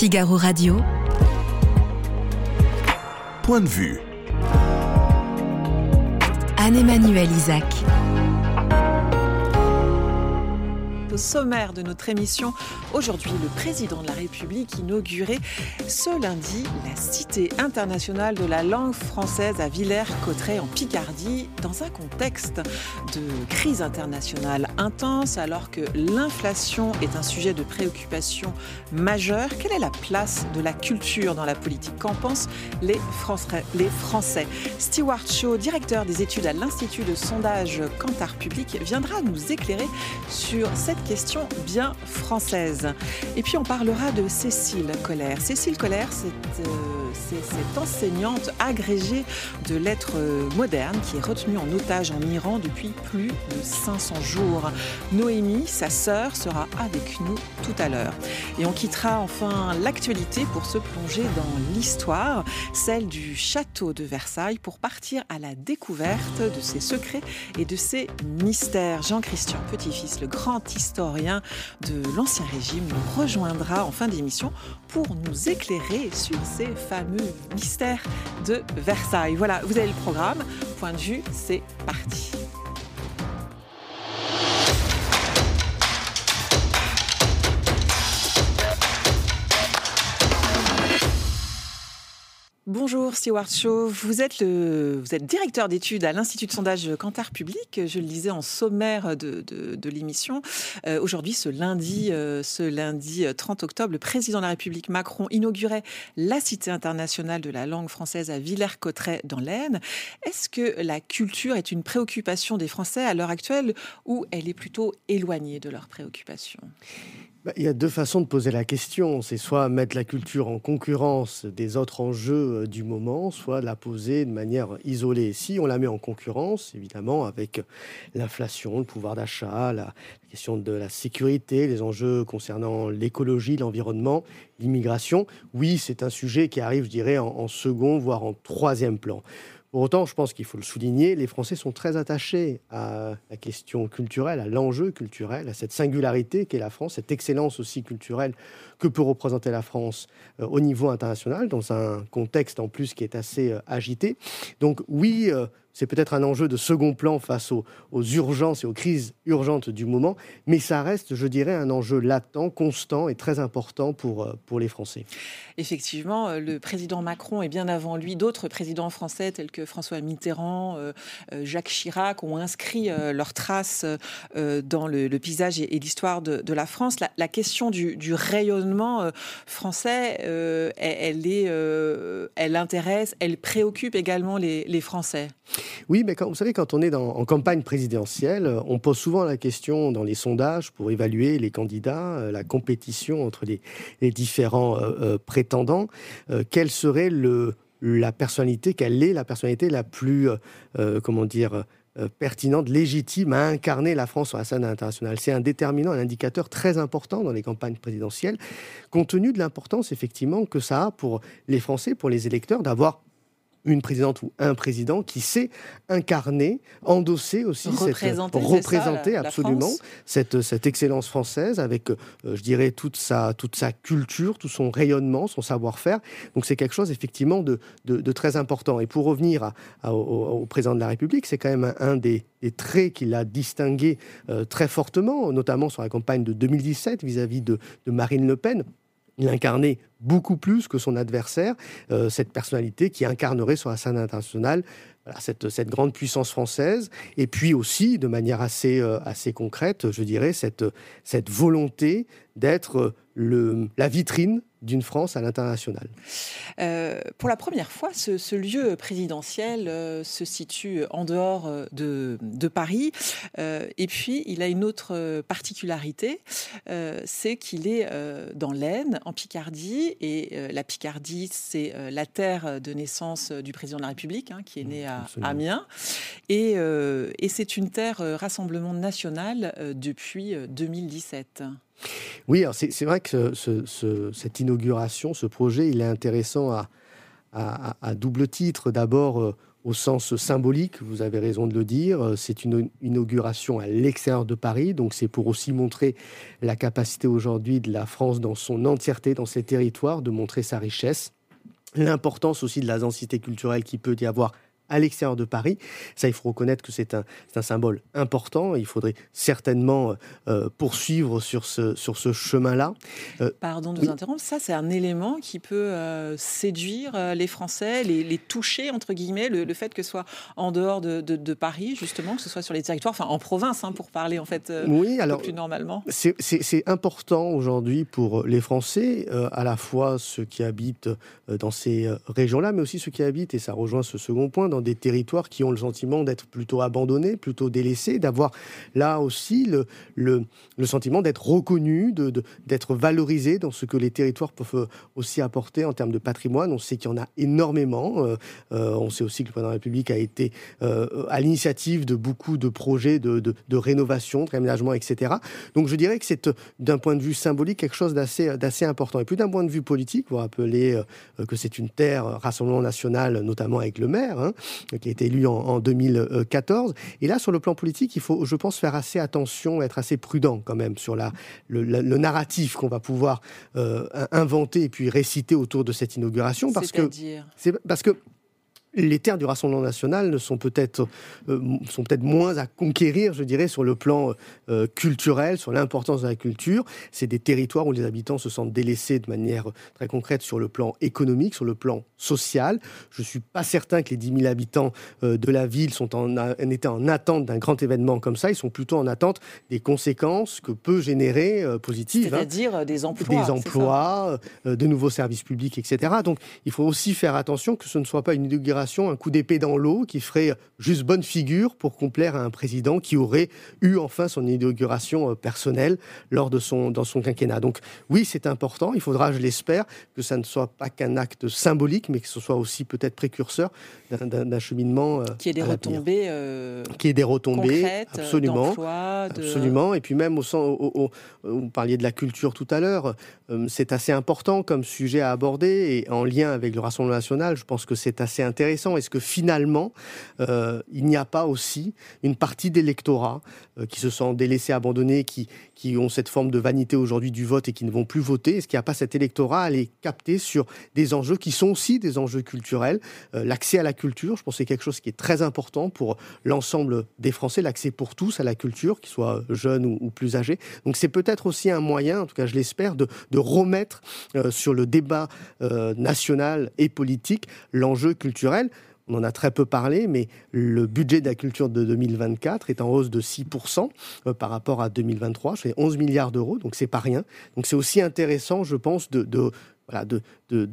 Figaro Radio. Point de vue. Anne-Emmanuel Isaac. Au sommaire de notre émission, aujourd'hui, le président de la République inaugurait ce lundi la Cité internationale de la langue française à Villers-Cotterêts en Picardie, dans un contexte de crise internationale intense, alors que l'inflation est un sujet de préoccupation majeure. Quelle est la place de la culture dans la politique? Qu'en pensent les Français, Stewart Shaw, directeur des études à l'Institut de sondage Cantar Public, viendra nous éclairer sur cette question bien française. Et puis on parlera de Cécile Colère. Cécile Colère, c'est euh, cette enseignante agrégée de lettres modernes qui est retenue en otage en Iran depuis plus de 500 jours. Noémie, sa sœur, sera avec nous tout à l'heure. Et on quittera enfin l'actualité pour se plonger dans l'histoire, celle du château de Versailles, pour partir à la découverte de ses secrets et de ses mystères. Jean-Christian Petit-Fils, le grand historien de l'Ancien Régime, nous rejoindra en fin d'émission pour nous éclairer sur ces fameux mystères de Versailles. Voilà, vous avez le programme. Point de vue, c'est parti. Bonjour Stewart Shaw, vous êtes, directeur d'études à l'Institut de sondage Cantar Public, je le disais en sommaire de, l'émission. Euh, Aujourd'hui, ce lundi, euh, ce lundi 30 octobre, le président de la République Macron inaugurait la Cité internationale de la langue française à Villers-Cotterêts dans l'Aisne. Est-ce que la culture est une préoccupation des Français à l'heure actuelle ou elle est plutôt éloignée de leurs préoccupations? Il y a deux façons de poser la question. C'est soit mettre la culture en concurrence des autres enjeux euh, du moment, soit la poser de manière isolée. Si on la met en concurrence, évidemment, avec l'inflation, le pouvoir d'achat, la question de la sécurité, les enjeux concernant l'écologie, l'environnement, l'immigration, oui, c'est un sujet qui arrive, je dirais, en second, voire en troisième plan. Pour autant, je pense qu'il faut le souligner, les Français sont très attachés à la question culturelle, à l'enjeu culturel, à cette singularité qu'est la France, cette excellence aussi culturelle que peut représenter la France euh, au niveau international, dans un contexte en plus qui est assez euh, agité. Donc oui, euh, c'est peut-être un enjeu de second plan face aux, urgences et aux crises urgentes du moment, mais ça reste, je dirais, un enjeu latent, constant et très important pour, euh, pour les Français. Effectivement, euh, le président Macron et bien avant lui d'autres présidents français tels que François Mitterrand, euh, Jacques Chirac ont inscrit leurs traces dans le, paysage et, l'histoire de, la France. La, question du, rayonnement français, elle, est, elle intéresse, elle préoccupe également les, les Français. Oui, mais quand, vous savez, quand on est en campagne présidentielle, on pose souvent la question dans les sondages pour évaluer les candidats, euh, la compétition entre les, différents euh, euh, prétendants, quelle serait la personnalité, quelle est la personnalité la plus, comment dire, pertinente, légitime à incarner la France sur la scène internationale? C'est un déterminant, un indicateur très important dans les campagnes présidentielles, compte tenu de l'importance effectivement que ça a pour les Français, pour les électeurs, d'avoir une présidente ou un président qui sait incarner, endosser aussi, représenter, cette, représenter absolument cette, cette excellence française avec, euh, je dirais, toute sa, toute sa culture, tout son rayonnement, son savoir-faire. Donc c'est quelque chose effectivement de, de, très important. Et pour revenir au, président de la République, c'est quand même un, des, traits qui l'a distingué euh, très fortement, notamment sur la campagne de 2017 vis-à-vis de, de Marine Le Pen. Il incarnait beaucoup plus que son adversaire, euh, cette personnalité qui incarnerait sur la scène internationale cette, grande puissance française, et puis aussi, de manière assez, euh, assez concrète, je dirais, cette volonté d'être la vitrine d'une France à l'international. Euh, pour la première fois, ce, lieu présidentiel euh, se situe en dehors euh, de, Paris. et puis, il a une autre particularité, c'est qu'il est dans l'Aisne, en Picardie. Et la Picardie, c'est la terre de naissance du président de la République, hein, qui est né à Amiens. Et, et c'est une terre rassemblement national depuis 2017. Oui, c'est vrai que cette inauguration, ce projet, il est intéressant à, double titre. D'abord, euh, au sens symbolique, vous avez raison de le dire. C'est une inauguration à l'extérieur de Paris, donc c'est pour aussi montrer la capacité aujourd'hui de la France dans son entièreté, dans ses territoires, de montrer sa richesse, l'importance aussi de la densité culturelle qui peut y avoir à l'extérieur de Paris. Ça, il faut reconnaître que c'est un, un, symbole important. Il faudrait certainement euh, poursuivre sur ce, sur ce chemin-là. Euh, Pardon de vous interrompre. Ça, c'est un élément qui peut euh, séduire les Français, les, les, toucher, entre guillemets, le, fait que ce soit en dehors de, de, Paris, justement, que ce soit sur les territoires, enfin en province, hein, pour parler en fait oui, alors, plus normalement. C'est important aujourd'hui pour les Français, à la fois ceux qui habitent dans ces régions-là, mais aussi ceux qui habitent, et ça rejoint ce second point, dans des territoires qui ont le sentiment d'être plutôt abandonnés, plutôt délaissés, d'avoir là aussi le, le, sentiment d'être reconnus, d'être de, valorisés dans ce que les territoires peuvent aussi apporter en termes de patrimoine. On sait qu'il y en a énormément. Euh, euh, on sait aussi que le président de la République a été euh, à l'initiative de beaucoup de projets de, de, rénovation, de réaménagement, etc. Donc je dirais que c'est d'un point de vue symbolique quelque chose d'assez important. Et plus d'un point de vue politique, vous rappelez que c'est une terre Rassemblement national, notamment avec le maire, hein, qui a été élu en, 2014. Et là, sur le plan politique, il faut, je pense, faire assez attention, être assez prudent quand même sur la, le, narratif qu'on va pouvoir euh, inventer et puis réciter autour de cette inauguration. Parce que, parce que les terres du Rassemblement national ne sont peut-être euh, sont peut-être moins à conquérir, je dirais, sur le plan euh, culturel, sur l'importance de la culture. C'est des territoires où les habitants se sentent délaissés de manière très concrète sur le plan économique, sur le plan social. Je suis pas certain que les 10 000 habitants euh, de la ville sont en, étaient en attente d'un grand événement comme ça. Ils sont plutôt en attente des conséquences que peut générer positives. Hein. C'est-à-dire des emplois. Des emplois, de nouveaux services publics, etc. Donc, il faut aussi faire attention que ce ne soit pas une inauguration un coup d'épée dans l'eau qui ferait juste bonne figure pour complaire à un président qui aurait eu enfin son inauguration euh, personnelle lors de son, dans son quinquennat. Donc oui, c'est important. Il faudra, je l'espère, que ça ne soit pas qu'un acte symbolique, mais que ce soit aussi peut-être précurseur d'un cheminement. Euh, qui ait des retombées. Euh, qui ait des retombées. absolument. Absolument. Et puis même au sens, vous parliez de la culture tout à l'heure, c'est assez important comme sujet à aborder et en lien avec le Rassemblement national, je pense que c'est assez intéressant est-ce que finalement, euh, il n'y a pas aussi une partie d'électorat euh, qui se sent délaissés, abandonnés, qui, qui ont cette forme de vanité aujourd'hui du vote et qui ne vont plus voter? Est-ce qu'il n'y a pas cet électorat à les capter sur des enjeux qui sont aussi des enjeux culturels euh, L'accès à la culture, je pense que c'est quelque chose qui est très important pour l'ensemble des Français, l'accès pour tous à la culture, qu'ils soient jeunes ou, plus âgés. Donc c'est peut-être aussi un moyen, en tout cas je l'espère, de, de, remettre sur le débat national et politique l'enjeu culturel on en a très peu parlé, mais le budget de la culture de 2024 est en hausse de 6% euh, par rapport à 2023. C'est 11 milliards d'euros, donc c'est pas rien. Donc c'est aussi intéressant, je pense, de, de, de,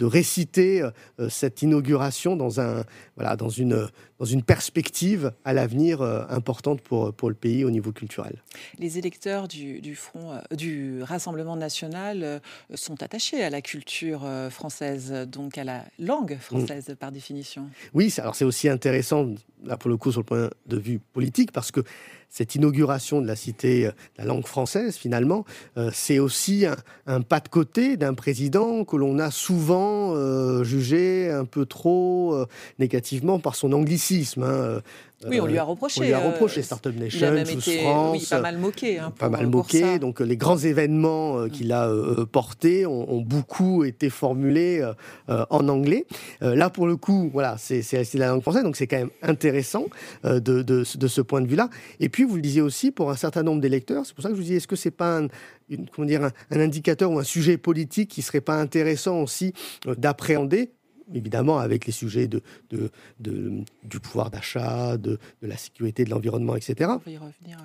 réciter euh, euh, cette inauguration dans, un, voilà, dans, une, dans une perspective à l'avenir euh, importante pour, pour le pays au niveau culturel. Les électeurs du, du, Front, du Rassemblement national sont attachés à la culture française, donc à la langue française par définition. Oui, alors c'est aussi intéressant, là pour le coup sur le point de vue politique, parce que cette inauguration de la cité de la langue française, finalement, c'est aussi un, pas de côté d'un président que l'on a souvent souvent euh, jugé un peu trop euh, négativement par son anglicisme. Hein. Oui, on lui a reproché. On lui a reproché Startup Nation, il France. Oui, pas mal moqué. Hein, pas mal moqué. Donc les grands événements euh, qu'il a euh, portés ont, beaucoup été formulés euh, en anglais. là, pour le coup, voilà, c'est la langue française, donc c'est quand même intéressant de, de, de, ce point de vue-là. Et puis, vous le disiez aussi, pour un certain nombre d'électeurs, c'est pour ça que je vous dis, est-ce que c'est pas un, comment dire, un, un, indicateur ou un sujet politique qui serait pas intéressant aussi d'appréhender évidemment avec les sujets de, de, du pouvoir d'achat, de, la sécurité, de l'environnement, etc.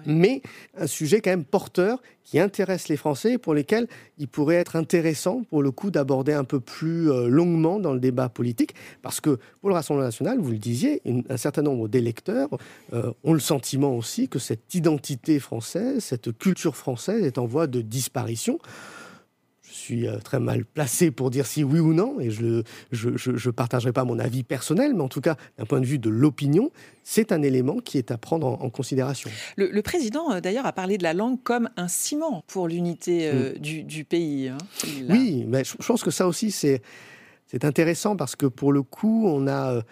Mais un sujet quand même porteur qui intéresse les Français et pour lesquels il pourrait être intéressant pour le coup d'aborder un peu plus euh, longuement dans le débat politique. Parce que pour le Rassemblement national, vous le disiez, un certain nombre d'électeurs euh, ont le sentiment aussi que cette identité française, cette culture française est en voie de disparition suis euh, très mal placé pour dire si oui ou non, et je ne je, partagerai pas mon avis personnel, mais en tout cas, d'un point de vue de l'opinion, c'est un élément qui est à prendre en, considération. Le, président, euh, d'ailleurs, a parlé de la langue comme un ciment pour l'unité euh, mm. du, pays. Hein. Oui, mais je, pense que ça aussi, c'est intéressant parce que pour le coup, on a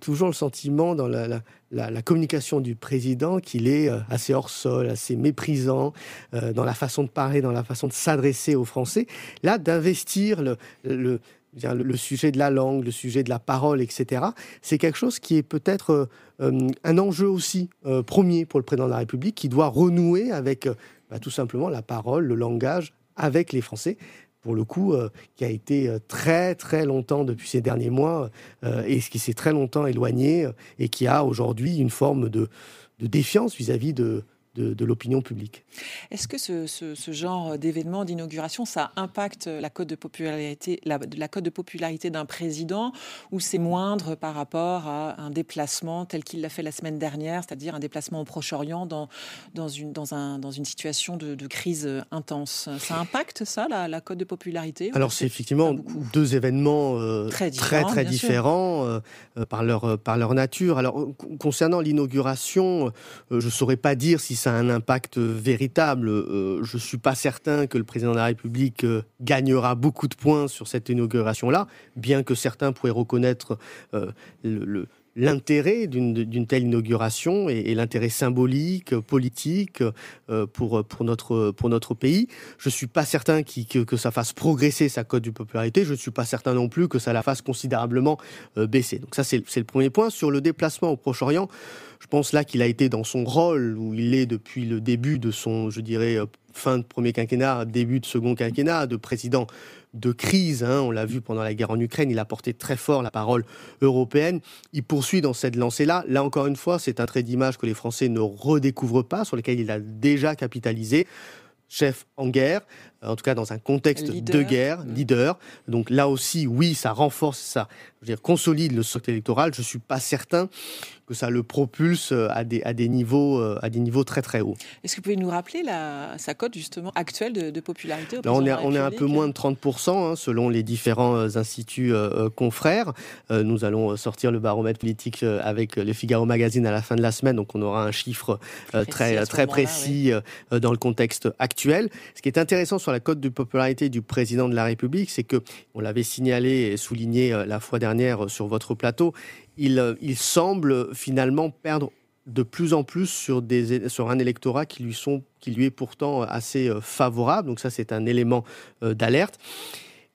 toujours le sentiment dans la, communication du président qu'il est assez hors sol, assez méprisant dans la façon de parler, dans la façon de s'adresser aux Français. Là, d'investir le, sujet de la langue, le sujet de la parole, etc., c'est quelque chose qui est peut-être euh, euh, un enjeu aussi euh, premier pour le président de la République, qui doit renouer avec bah, tout simplement la parole, le langage avec les Français. Pour le coup, qui a été très très longtemps depuis ces derniers mois et qui s'est très longtemps éloigné et qui a aujourd'hui une forme de, défiance vis à -vis de, de, l'opinion publique. Est-ce que ce, genre d'événement, d'inauguration, ça impacte la cote de popularité, la, cote de popularité d'un président ou c'est moindre par rapport à un déplacement tel qu'il l'a fait la semaine dernière, c'est-à-dire un déplacement au Proche-Orient dans, dans, une, dans, un, dans une situation de, crise intense? Ça impacte ça, la, cote de popularité? Alors c'est effectivement deux événements euh, très différents, très, différents euh, euh, par, leur, par leur nature. Alors concernant l'inauguration, je ne saurais pas dire si ça a un impact véritable. Euh, je ne suis pas certain que le président de la République euh, gagnera beaucoup de points sur cette inauguration-là, bien que certains pourraient reconnaître euh, le, l'intérêt d'une telle inauguration et, l'intérêt symbolique, politique pour, pour, notre, pour notre pays. Je ne suis pas certain que, que, ça fasse progresser sa cote de popularité. Je ne suis pas certain non plus que ça la fasse considérablement baisser. Donc ça, c'est le premier point. Sur le déplacement au Proche-Orient, je pense là qu'il a été dans son rôle où il est depuis le début de son, je dirais, euh, fin de premier quinquennat, début de second quinquennat, de président de crise. Hein. on l'a vu pendant la guerre en Ukraine, il a porté très fort la parole européenne. Il poursuit dans cette lancée-là. Là encore une fois, c'est un trait d'image que les Français ne redécouvrent pas, sur lequel il a déjà capitalisé chef en guerre, en tout cas dans un contexte de guerre, leader. Donc là aussi, oui, ça renforce, ça je veux dire, consolide le socle électoral. Je ne suis pas certain que ça le propulse euh, à des, à des, niveaux, euh, à des niveaux très très hauts. Est-ce que vous pouvez nous rappeler la, sa cote justement actuelle de, popularité Là, on est, on est un peu moins de 30% hein, selon les différents euh, instituts confrères. nous allons sortir le baromètre politique avec le Figaro Magazine à la fin de la semaine, donc on aura un chiffre très, très précis dans le contexte actuel. Ce qui est intéressant sur la cote de popularité du président de la République, c'est que, on l'avait signalé et souligné la fois dernière sur votre plateau, euh, il, semble finalement perdre de plus en plus sur, des, sur un électorat qui lui, sont, qui lui est pourtant assez euh, favorable. Donc ça, c'est un élément euh, d'alerte.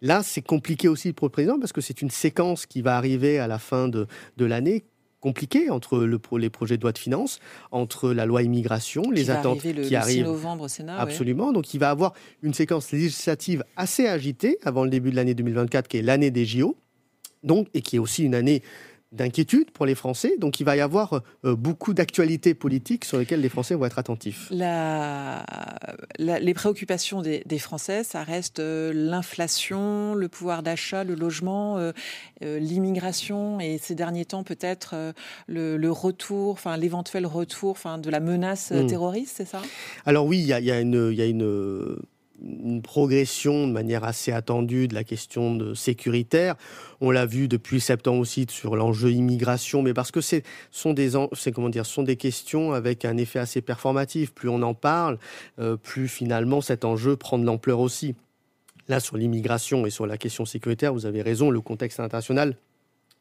Là, c'est compliqué aussi pour le président parce que c'est une séquence qui va arriver à la fin de l'année compliquée entre le, les projets de loi de finances, entre la loi immigration, les attentes qui arrivent. novembre au Sénat. Absolument. Donc il va avoir une séquence législative assez agitée avant le début de l'année 2024, qui est l'année des JO donc, et qui est aussi une année d'inquiétude pour les Français. Donc il va y avoir euh, beaucoup d'actualités politiques sur lesquelles les Français vont être attentifs. les préoccupations des, Français, ça reste euh, l'inflation, le pouvoir d'achat, le logement, euh, l'immigration et ces derniers temps peut-être le, retour, enfin l'éventuel retour enfin, de la menace hmm. terroriste, c'est ça? Alors oui, il y a, une... Y a une une progression de manière assez attendue de la question de sécuritaire. On l'a vu depuis septembre aussi sur l'enjeu immigration, mais parce que ce sont des, comment dire, sont des questions avec un effet assez performatif. Plus on en parle, euh, plus finalement cet enjeu prend de l'ampleur aussi. Là, sur l'immigration et sur la question sécuritaire, vous avez raison, le contexte international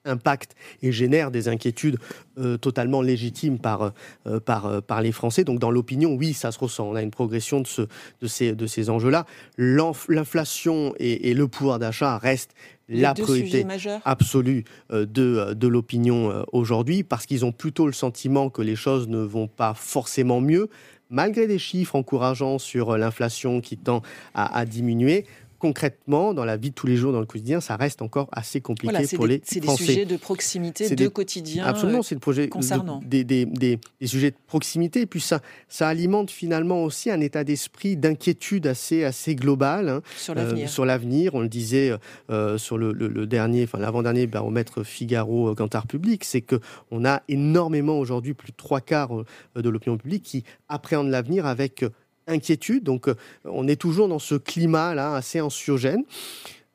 impacte et génère des inquiétudes euh, totalement légitimes par, euh, par, euh, par les Français. Donc dans l'opinion, oui, ça se ressent. On a une progression de, ce, de ces, de ces enjeux-là. L'inflation et, le pouvoir d'achat restent la priorité absolue de, de l'opinion aujourd'hui parce qu'ils ont plutôt le sentiment que les choses ne vont pas forcément mieux malgré des chiffres encourageants sur l'inflation qui tend à, à diminuer concrètement, dans la vie de tous les jours, dans le quotidien, ça reste encore assez compliqué pour les Français. C'est des sujets de proximité, de quotidien. Absolument, c'est le projet concernant. des, des, des, sujets de proximité. Et puis ça, ça alimente finalement aussi un état d'esprit d'inquiétude assez, assez global hein, sur l'avenir. Euh, sur l'avenir, on le disait euh, sur le, le, dernier, enfin l'avant-dernier baromètre Figaro euh, Cantar Public, c'est que on a énormément aujourd'hui, plus de trois quarts euh, de l'opinion publique qui appréhendent l'avenir avec inquiétude. Donc, euh, on est toujours dans ce climat-là assez anxiogène.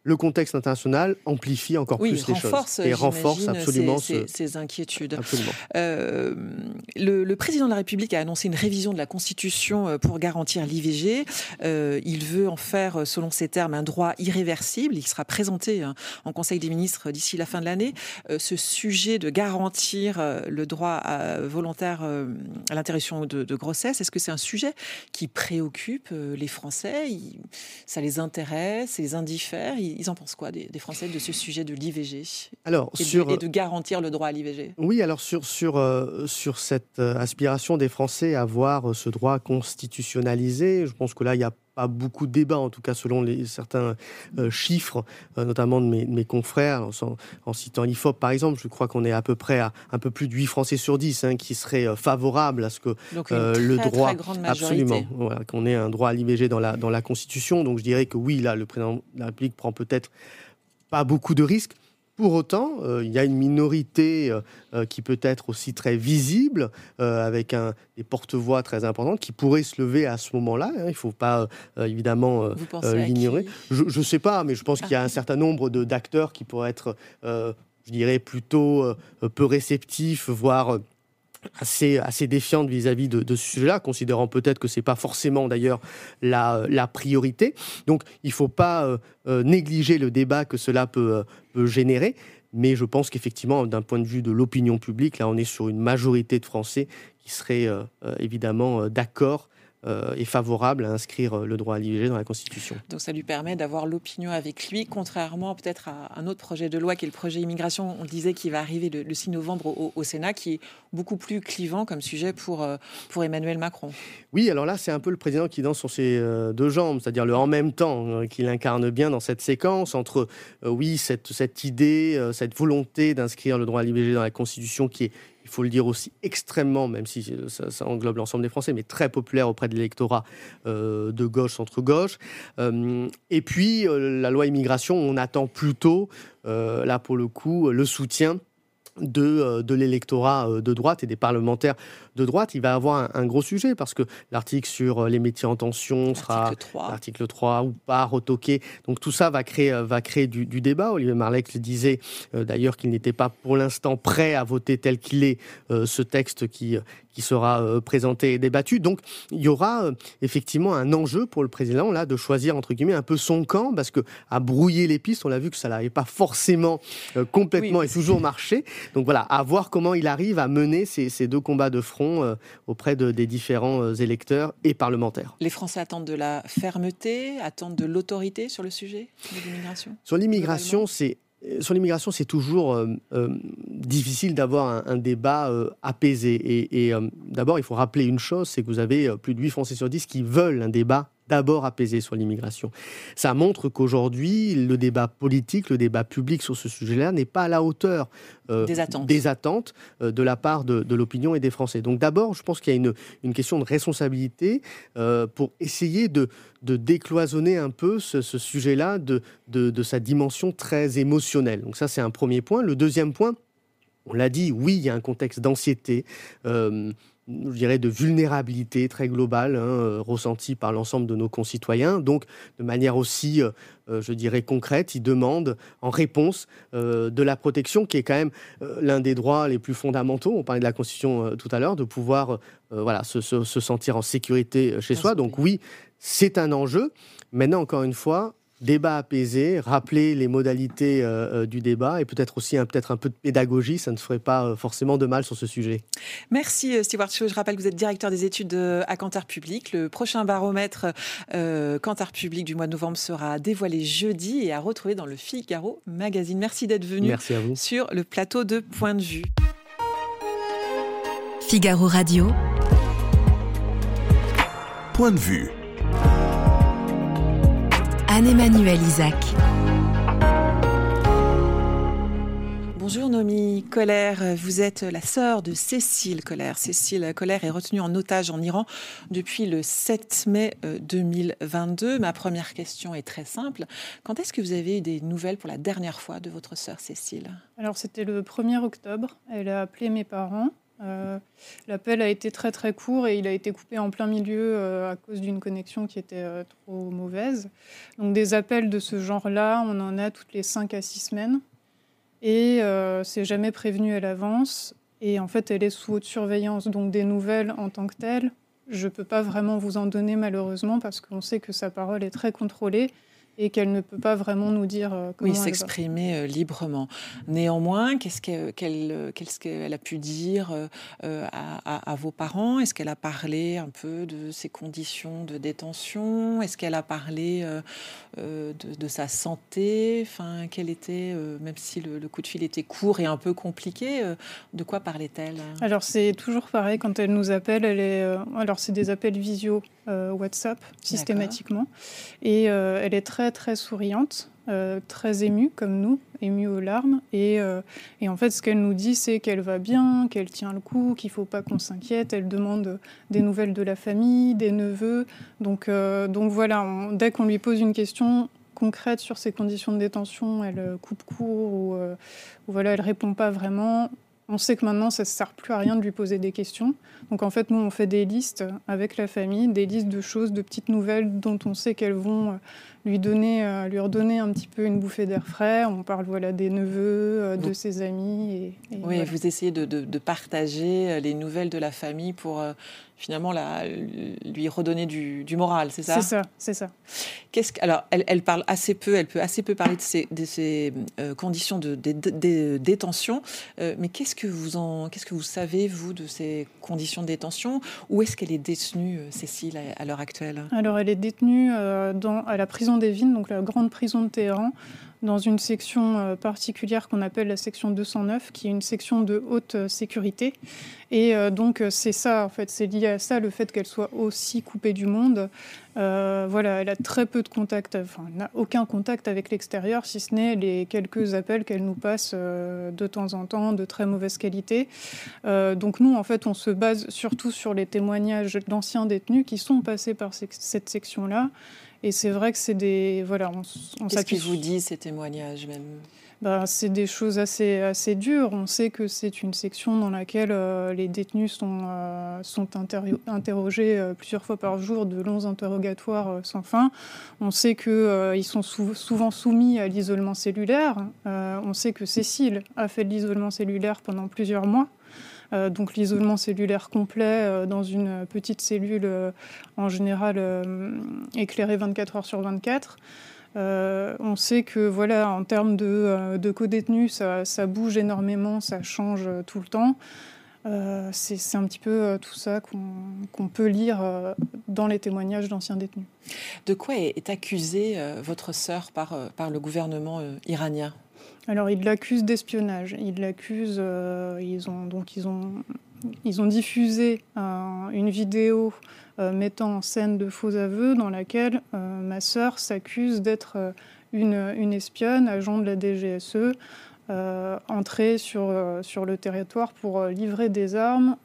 Le contexte international amplifie encore plus les choses et renforce absolument ces, inquiétudes. Absolument. Euh, le, président de la République a annoncé une révision de la Constitution euh, pour garantir l'IVG. Euh, il veut en faire, selon ses termes, un droit irréversible. Il sera présenté hein, en Conseil des ministres d'ici la fin de l'année. ce sujet de garantir le droit volontaire à l'interruption de, grossesse, est-ce que c'est un sujet qui préoccupe les Français? Ça les intéresse, ça les indiffère? Ils en pensent quoi des, Français de ce sujet de l'IVG Alors, et, sur... de, et de garantir le droit à l'IVG Oui, alors sur, sur, euh, sur cette euh, aspiration des Français à voir euh, ce droit constitutionnalisé, je pense que là, il y a pas beaucoup de débats, en tout cas selon les, certains chiffres, notamment de mes, confrères, en, citant l'IFOP par exemple, je crois qu'on est à peu près à un peu plus de 8 Français sur 10 hein, qui seraient favorables à ce que le droit, absolument, qu'on ait un droit à l'IVG dans la, dans la Constitution. Donc je dirais que oui, là, le président de la République prend peut-être pas beaucoup de risques. Pour autant, euh, il y a une minorité euh, euh, qui peut être aussi très visible, avec un, des porte-voix très importantes, qui pourraient se lever à ce moment-là. Hein. il ne faut pas évidemment l'ignorer. Je ne sais pas, mais je pense qu'il y a un certain nombre d'acteurs qui pourraient être, je dirais, plutôt peu réceptifs, voire assez, assez défiante vis-à-vis de, ce sujet-là, considérant peut-être que ce n'est pas forcément d'ailleurs la, la, priorité. Donc il ne faut pas euh, euh, négliger le débat que cela peut, euh, peut générer. Mais je pense qu'effectivement, d'un point de vue de l'opinion publique, là, on est sur une majorité de Français qui seraient évidemment d'accord euh, est favorable à inscrire euh, le droit à l'IVG dans la Constitution. Donc ça lui permet d'avoir l'opinion avec lui, contrairement peut-être à un autre projet de loi qui est le projet immigration, on disait qu'il va arriver le, 6 novembre au, Sénat, qui est beaucoup plus clivant comme sujet pour, euh, pour Emmanuel Macron. Oui, alors là c'est un peu le président qui danse sur ses deux jambes, c'est-à-dire le en même temps qu'il incarne bien dans cette séquence entre, oui, cette, cette idée, cette volonté d'inscrire le droit à l'IVG dans la Constitution qui est il faut le dire aussi extrêmement, même si ça, englobe l'ensemble des Français, mais très populaire auprès de l'électorat euh, de gauche, centre-gauche. Euh, et puis, euh, la loi immigration, on attend plutôt, là pour le coup, le soutien de, de l'électorat de droite et des parlementaires de droite, il va avoir un, gros sujet parce que l'article sur les métiers en tension sera l'article 3 ou pas retoqué. Donc tout ça va créer, va créer du, débat. Olivier Marleix disait d'ailleurs qu'il n'était pas pour l'instant prêt à voter tel qu'il est ce texte qui, qui sera euh, présenté et débattu. Donc il y aura euh, effectivement un enjeu pour le président là de choisir entre guillemets un peu son camp parce que à brouiller les pistes, on l'a vu que ça n'avait pas forcément euh, complètement et toujours marché. Donc voilà, à voir comment il arrive à mener ces, deux combats de front auprès de, des différents électeurs et parlementaires. Les Français attendent de la fermeté, attendent de l'autorité sur le sujet de l'immigration. Sur l'immigration, c'est sur l'immigration, c'est toujours euh, euh, difficile d'avoir un, débat apaisé. Et, et d'abord, il faut rappeler une chose, c'est que vous avez plus de 8 Français sur 10 qui veulent un débat d'abord apaisé sur l'immigration. Ça montre qu'aujourd'hui, le débat politique, le débat public sur ce sujet-là n'est pas à la hauteur euh, des attentes, euh, de la part de, l'opinion et des Français. Donc d'abord, je pense qu'il y a une, question de responsabilité euh, pour essayer de, décloisonner un peu ce, sujet-là de, de, sa dimension très émotionnelle. Donc ça, c'est un premier point. Le deuxième point, on l'a dit, oui, il y a un contexte d'anxiété je dirais, de vulnérabilité très globale hein, euh, ressentie par l'ensemble de nos concitoyens. Donc, de manière aussi, euh, euh, je dirais, concrète, ils demandent en réponse de la protection, qui est quand même l'un des droits les plus fondamentaux. On parlait de la Constitution tout à l'heure, de pouvoir voilà, se, se, sentir en sécurité chez soi. Donc oui, c'est un enjeu. Maintenant, encore une fois, débat apaisé, rappeler les modalités euh, euh, du débat et peut-être aussi un, peut-être un peu de pédagogie, ça ne ferait pas euh, forcément de mal sur ce sujet. Merci Stewart Je rappelle que vous êtes directeur des études à Cantar Public. Le prochain baromètre Cantar Public du mois de novembre sera dévoilé jeudi et à retrouver dans le Figaro Magazine. Merci d'être venu Merci à vous. sur le plateau de Point de vue. Figaro Radio. Point de vue. Anne-Emmanuel Isaac. Bonjour Nomi Colère, vous êtes la sœur de Cécile Colère. Cécile Colère est retenue en otage en Iran depuis le 7 mai 2022. Euh, Ma première question est très simple. Quand est-ce que vous avez eu des nouvelles pour la dernière fois de votre sœur Cécile? Alors c'était le 1er octobre. Elle a appelé mes parents L'appel a été très très court et il a été coupé en plein milieu à cause d'une connexion qui était trop mauvaise. Donc des appels de ce genre-là, on en a toutes les 5 à 6 semaines. Et c'est jamais prévenu à l'avance. Et en fait, elle est sous haute surveillance. Donc des nouvelles en tant que telles, je ne peux pas vraiment vous en donner malheureusement parce qu'on sait que sa parole est très contrôlée et qu'elle ne peut pas vraiment nous dire euh, comment oui, s'exprimer euh, librement. Néanmoins, qu'est-ce qu'elle a pu dire euh, à, vos parents? Est-ce qu'elle a parlé un peu de ses conditions de détention? Est-ce qu'elle a parlé de, sa santé? Enfin, quel était, même si le, coup de fil était court et un peu compliqué, de quoi parlait-elle? Alors c'est toujours pareil quand elle nous appelle. Elle est, alors c'est des appels visio WhatsApp systématiquement. Et elle est très très, souriante, euh, très émue comme nous, émue aux larmes. Et, euh, et en fait, ce qu'elle nous dit, c'est qu'elle va bien, qu'elle tient le coup, qu'il ne faut pas qu'on s'inquiète. Elle demande des nouvelles de la famille, des neveux. Donc, euh, donc voilà, dès qu'on lui pose une question concrète sur ses conditions de détention, elle coupe court ou, ou voilà, elle répond pas vraiment. On sait que maintenant, ça ne sert plus à rien de lui poser des questions. Donc en fait, nous, on fait des listes avec la famille, des listes de choses, de petites nouvelles dont on sait qu'elles vont lui donner, euh, lui redonner un petit peu une bouffée d'air frais. On parle voilà des neveux, euh, de ses amis. Et, oui, vous essayez de, de, partager euh, les nouvelles de la famille pour finalement la, lui redonner du, du moral, c'est ça? C'est ça, c'est ça. Qu'est-ce alors, elle, elle, parle assez peu, elle peut assez peu parler de ces, de ces conditions de, de, détention, mais qu'est-ce que vous en, qu'est-ce que vous savez vous de ces conditions de détention? Où est-ce qu'elle est détenue, Cécile, à, à l'heure actuelle? Alors, elle est détenue dans, à la prison des Vignes, donc la grande prison de Téhéran, dans une section euh, particulière qu'on appelle la section 209, qui est une section de haute euh, sécurité. Et euh, donc c'est ça, en fait, c'est lié à ça, le fait qu'elle soit aussi coupée du monde. voilà, elle a très peu de contact, enfin, n'a aucun contact avec l'extérieur, si ce n'est les quelques appels qu'elle nous passe de temps en temps, de très mauvaise qualité. donc nous, en fait, on se base surtout sur les témoignages d'anciens détenus qui sont passés par cette section-là et c'est vrai que c'est des. Voilà, on, on Qu'est-ce qu'ils vous disent, ces témoignages même? Ben, c'est des choses assez, assez dures. On sait que c'est une section dans laquelle euh, les détenus sont, euh, sont interrogés euh, plusieurs fois par jour, de longs interrogatoires sans fin. On sait qu'ils sont souvent soumis à l'isolement cellulaire. on sait que Cécile a fait de l'isolement cellulaire pendant plusieurs mois. Euh, donc l'isolement cellulaire complet euh, dans une petite cellule euh, en général éclairée 24 heures sur 24. on sait que voilà, en termes de, de co-détenus, ça, bouge énormément, ça change tout le temps. c'est un petit peu tout ça qu'on peut lire dans les témoignages d'anciens détenus. De quoi est, accusée votre sœur par, par le gouvernement iranien? Alors, ils l'accusent d'espionnage. Ils l'accusent. Euh, ils ont donc ils ont ils ont diffusé une vidéo euh, mettant en scène de faux aveux dans laquelle euh, ma sœur s'accuse d'être une, une, espionne, agent de la DGSE, entrée sur, sur le territoire pour livrer des armes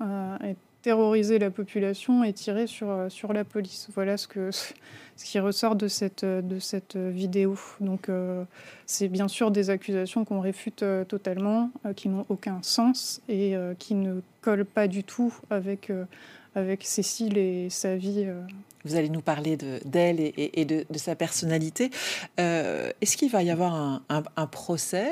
terroriser la population et tirer sur, sur la police. Voilà ce que ce qui ressort de cette, de cette vidéo. Donc euh, c'est bien sûr des accusations qu'on réfute euh, totalement, euh, qui n'ont aucun sens et qui ne collent pas du tout avec, avec Cécile et sa vie. Vous allez nous parler d'elle et, de, sa personnalité. Est-ce qu'il va y avoir un procès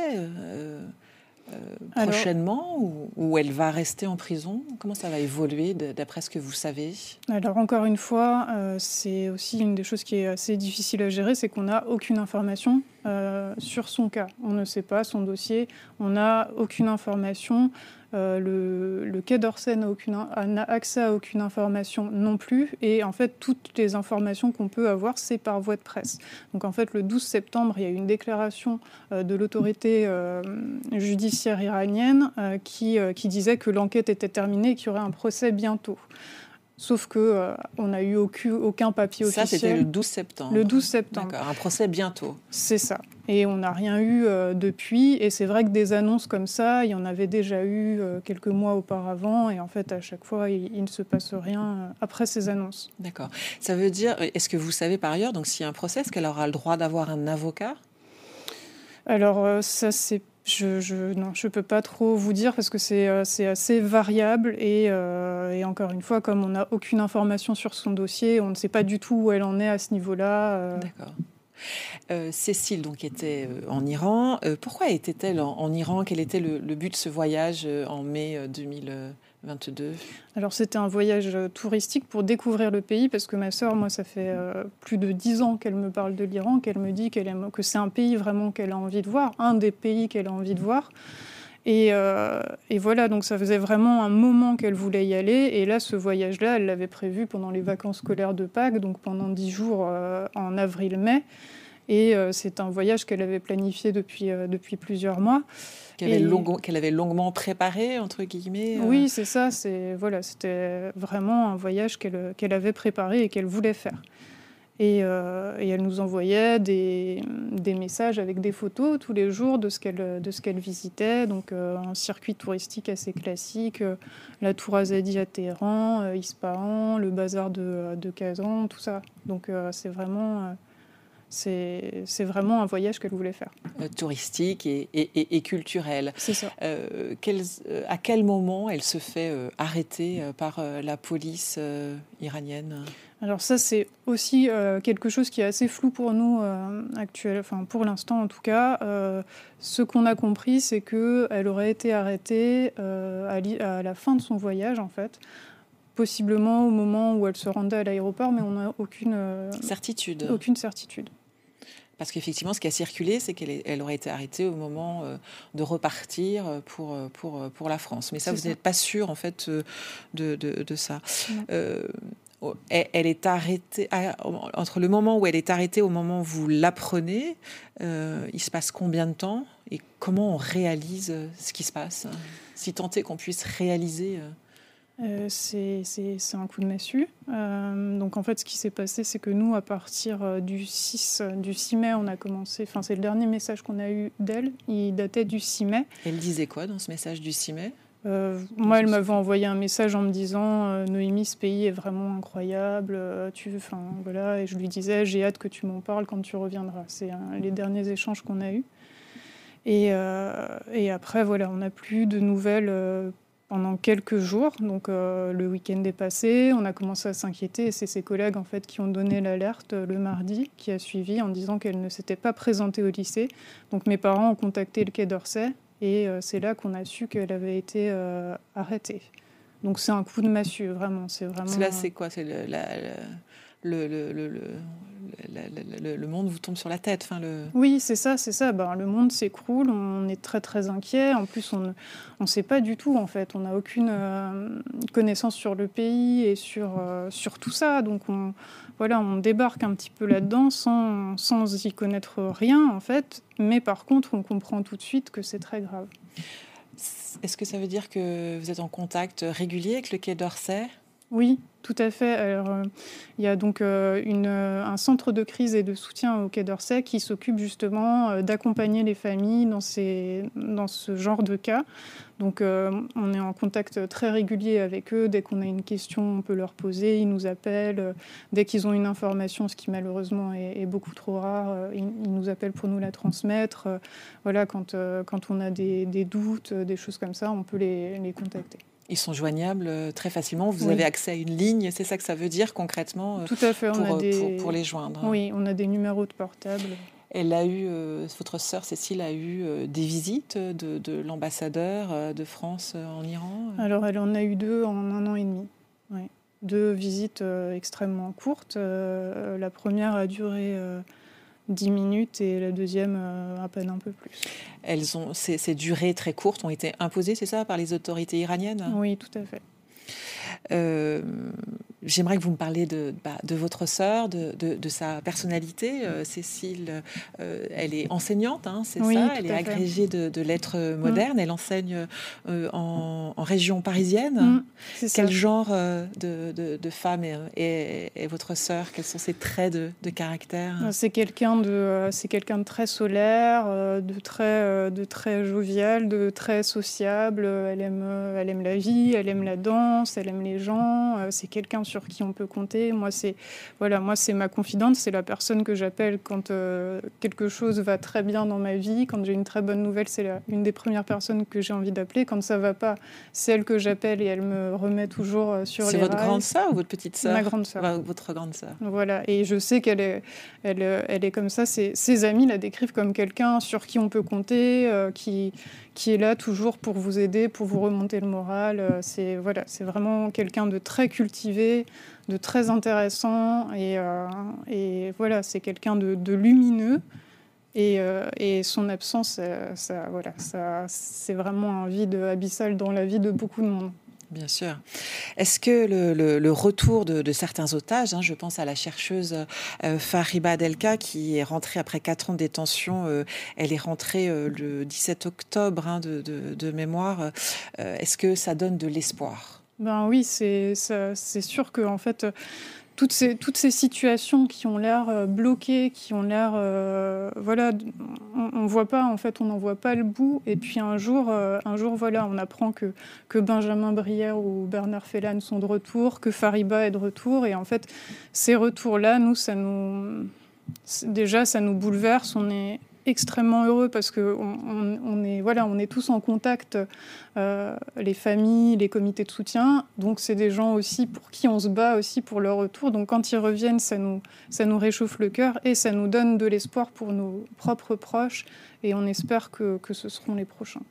euh, prochainement ou, elle va rester en prison? Comment ça va évoluer d'après ce que vous savez? Alors encore une fois, euh, c'est aussi une des choses qui est assez difficile à gérer, c'est qu'on n'a aucune information euh, sur son cas. On ne sait pas son dossier, on n'a aucune information. Euh, le, Quai d'Orsay n'a accès à aucune information non plus. Et en fait, toutes les informations qu'on peut avoir, c'est par voie de presse. Donc en fait, le 12 septembre, il y a eu une déclaration euh, de l'autorité euh, judiciaire iranienne qui, qui disait que l'enquête était terminée et qu'il y aurait un procès bientôt. Sauf que euh, on n'a eu aucun, aucun papier officiel. Ça, c'était le 12 septembre. Le 12 septembre. D'accord, un procès bientôt. C'est ça. Et on n'a rien eu euh, depuis. Et c'est vrai que des annonces comme ça, il y en avait déjà eu euh, quelques mois auparavant. Et en fait, à chaque fois, il, il ne se passe rien après ces annonces. D'accord. Ça veut dire, est-ce que vous savez par ailleurs, donc s'il y a un procès, est-ce qu'elle aura le droit d'avoir un avocat? Alors ça, c'est je, je, non, je peux pas trop vous dire parce que c'est assez variable et, et, encore une fois, comme on n'a aucune information sur son dossier, on ne sait pas du tout où elle en est à ce niveau-là. D'accord. Cécile donc était en Iran. pourquoi était-elle en, Iran? Quel était le, le, but de ce voyage en mai 2000 22 Alors c'était un voyage euh, touristique pour découvrir le pays parce que ma sœur, moi, ça fait euh, plus de dix ans qu'elle me parle de l'Iran, qu'elle me dit qu'elle aime, que c'est un pays vraiment qu'elle a envie de voir, un des pays qu'elle a envie de voir. Et, euh, et, voilà, donc ça faisait vraiment un moment qu'elle voulait y aller. Et là, ce voyage-là, elle l'avait prévu pendant les vacances scolaires de Pâques, donc pendant dix jours en avril-mai. Et c'est un voyage qu'elle avait planifié depuis, depuis plusieurs mois qu'elle avait, longuement préparé, entre guillemets. Euh. Oui, c'est ça. C'est voilà, c'était vraiment un voyage qu'elle avait préparé et qu'elle voulait faire. Et, euh, et, elle nous envoyait des, des, messages avec des photos tous les jours de ce qu'elle de ce qu'elle visitait. Donc euh, un circuit touristique assez classique, la Tour Azadi à Téhéran, Ispahan, le bazar de, de Kazan, tout ça. Donc c'est vraiment c'est vraiment un voyage qu'elle voulait faire. Euh, touristique et, et, et culturel. C'est ça. Euh, euh, à quel moment elle se fait arrêter par la police iranienne? Alors ça, c'est aussi quelque chose qui est assez flou pour nous actuel, enfin pour l'instant en tout cas. ce qu'on a compris, c'est qu'elle aurait été arrêtée à, à, la fin de son voyage en fait possiblement au moment où elle se rendait à l'aéroport, mais on n'a aucune certitude. Aucune certitude. Parce qu'effectivement, ce qui a circulé, c'est qu'elle elle aurait été arrêtée au moment euh, de repartir pour, euh, pour, euh, pour la France. Mais ça, vous n'êtes pas sûr, en fait, de, de, ça. elle est arrêtée entre le moment où elle est arrêtée au moment où vous l'apprenez. il se passe combien de temps? Et comment on réalise ce qui se passe? Si tant est qu'on puisse réaliser. Euh, c'est un coup de massue. Euh, donc en fait, ce qui s'est passé, c'est que nous, à partir euh, du 6, du 6 mai, on a commencé. Enfin, c'est le dernier message qu'on a eu d'elle. Il datait du 6 mai. Elle disait quoi dans ce message du 6 mai? Moi, elle m'avait envoyé un message en me disant Noémie, ce pays est vraiment incroyable. tu, enfin voilà, et je lui disais j'ai hâte que tu m'en parles quand tu reviendras. C'est les derniers échanges qu'on a eus. Et, et, après, voilà, on n'a plus de nouvelles pendant quelques jours. Donc euh, le week-end est passé, on a commencé à s'inquiéter et c'est ses collègues en fait qui ont donné l'alerte le mardi qui a suivi en disant qu'elle ne s'était pas présentée au lycée. Donc mes parents ont contacté le Quai d'Orsay et euh, c'est là qu'on a su qu'elle avait été euh, arrêtée. Donc c'est un coup de massue vraiment. C'est vraiment. Cela c'est quoi? C'est le, le, le, le, monde vous tombe sur la tête. Enfin, le... Oui, c'est ça, c'est ça. Ben, le monde s'écroule, on est très très inquiet. En plus, on ne sait pas du tout, en fait. On n'a aucune euh, connaissance sur le pays et sur, euh, sur tout ça. Donc, on, voilà, on débarque un petit peu là-dedans sans, sans y connaître rien, en fait. Mais par contre, on comprend tout de suite que c'est très grave. Est-ce que ça veut dire que vous êtes en contact régulier avec le Quai d'Orsay? Oui, tout à fait. Alors, euh, il y a donc euh, euh, un centre de crise et de soutien au Quai d'Orsay qui s'occupe justement d'accompagner les familles dans, ce genre de cas. Donc on est en contact très régulier avec eux. Dès qu'on a une question, on peut leur poser. Ils nous appellent. Dès qu'ils ont une information, ce qui malheureusement est, beaucoup trop rare, ils, nous appellent pour nous la transmettre. Voilà, quand, on a des, doutes, des choses comme ça, on peut les contacter. Ils sont joignables euh, très facilement. Vous avez accès à une ligne, c'est ça que ça veut dire concrètement euh, Tout à fait, on a euh, des... pour, les joindre. Oui, on a des numéros de portable. Elle a eu, votre sœur Cécile a eu des visites de, de l'ambassadeur de France en Iran Alors elle en a eu deux en un an et demi. Deux visites extrêmement courtes. la première a duré 10 minutes et la deuxième euh, à peine un peu plus. Elles ont, ces, ces durées très courtes ont été imposées, c'est ça, par les autorités iraniennes? Oui, tout à fait. Euh, j'aimerais que vous me parliez de, bah, de votre sœur, de, de, sa personnalité. Euh, Cécile, euh, elle est enseignante, hein, c'est ça Elle est agrégée de, lettres mm. modernes. Elle enseigne en, région parisienne. Mm, Quel genre de, femme est, votre sœur? Quels sont ses traits de, caractère? C'est quelqu'un de, c'est quelqu'un de très solaire, de très, de très jovial, de très sociable. Elle aime, elle aime la vie, elle aime la danse, elle aime les gens. Euh, c'est quelqu'un sur qui on peut compter. Moi, c'est voilà, moi c'est ma confidente, c'est la personne que j'appelle quand quelque chose va très bien dans ma vie, quand j'ai une très bonne nouvelle, c'est une des premières personnes que j'ai envie d'appeler. Quand ça va pas, c'est elle que j'appelle et elle me remet toujours sur les C'est votre grande sœur ou votre petite sœur? Ma grande sœur. votre grande sœur. Voilà, et je sais qu'elle est, elle, elle est comme ça. Ses, amis la décrivent comme quelqu'un sur qui on peut compter, qui, qui est là toujours pour vous aider, pour vous remonter le moral. c'est voilà, c'est vraiment quelqu'un de très cultivé, de très intéressant, et, et voilà, c'est quelqu'un de, lumineux. Et, et, son absence, ça, voilà, ça, c'est vraiment un vide abyssal dans la vie de beaucoup de monde. Bien sûr. Est-ce que le, retour de, certains otages, hein, je pense à la chercheuse euh, Fariba Delka qui est rentrée après quatre ans de détention, euh, elle est rentrée euh, le 17 octobre hein, de, mémoire, est-ce que ça donne de l'espoir? Ben oui, c'est sûr que en fait, toutes ces, toutes ces situations qui ont l'air euh, bloquées, qui ont l'air. Euh, voilà, on ne voit pas, en fait, on n'en voit pas le bout. Et puis un jour, euh, un jour voilà, on apprend que, que Benjamin Brière ou Bernard Fellan sont de retour, que Fariba est de retour. Et en fait, ces retours-là, nous, ça nous. Déjà, ça nous bouleverse. On est extrêmement heureux parce que on, est voilà on est tous en contact euh, les familles les comités de soutien. Donc c'est des gens aussi pour qui on se bat aussi pour leur retour. Donc quand ils reviennent ça nous ça nous réchauffe le cœur et ça nous donne de l'espoir pour nos propres proches et on espère que, que, ce seront les prochains.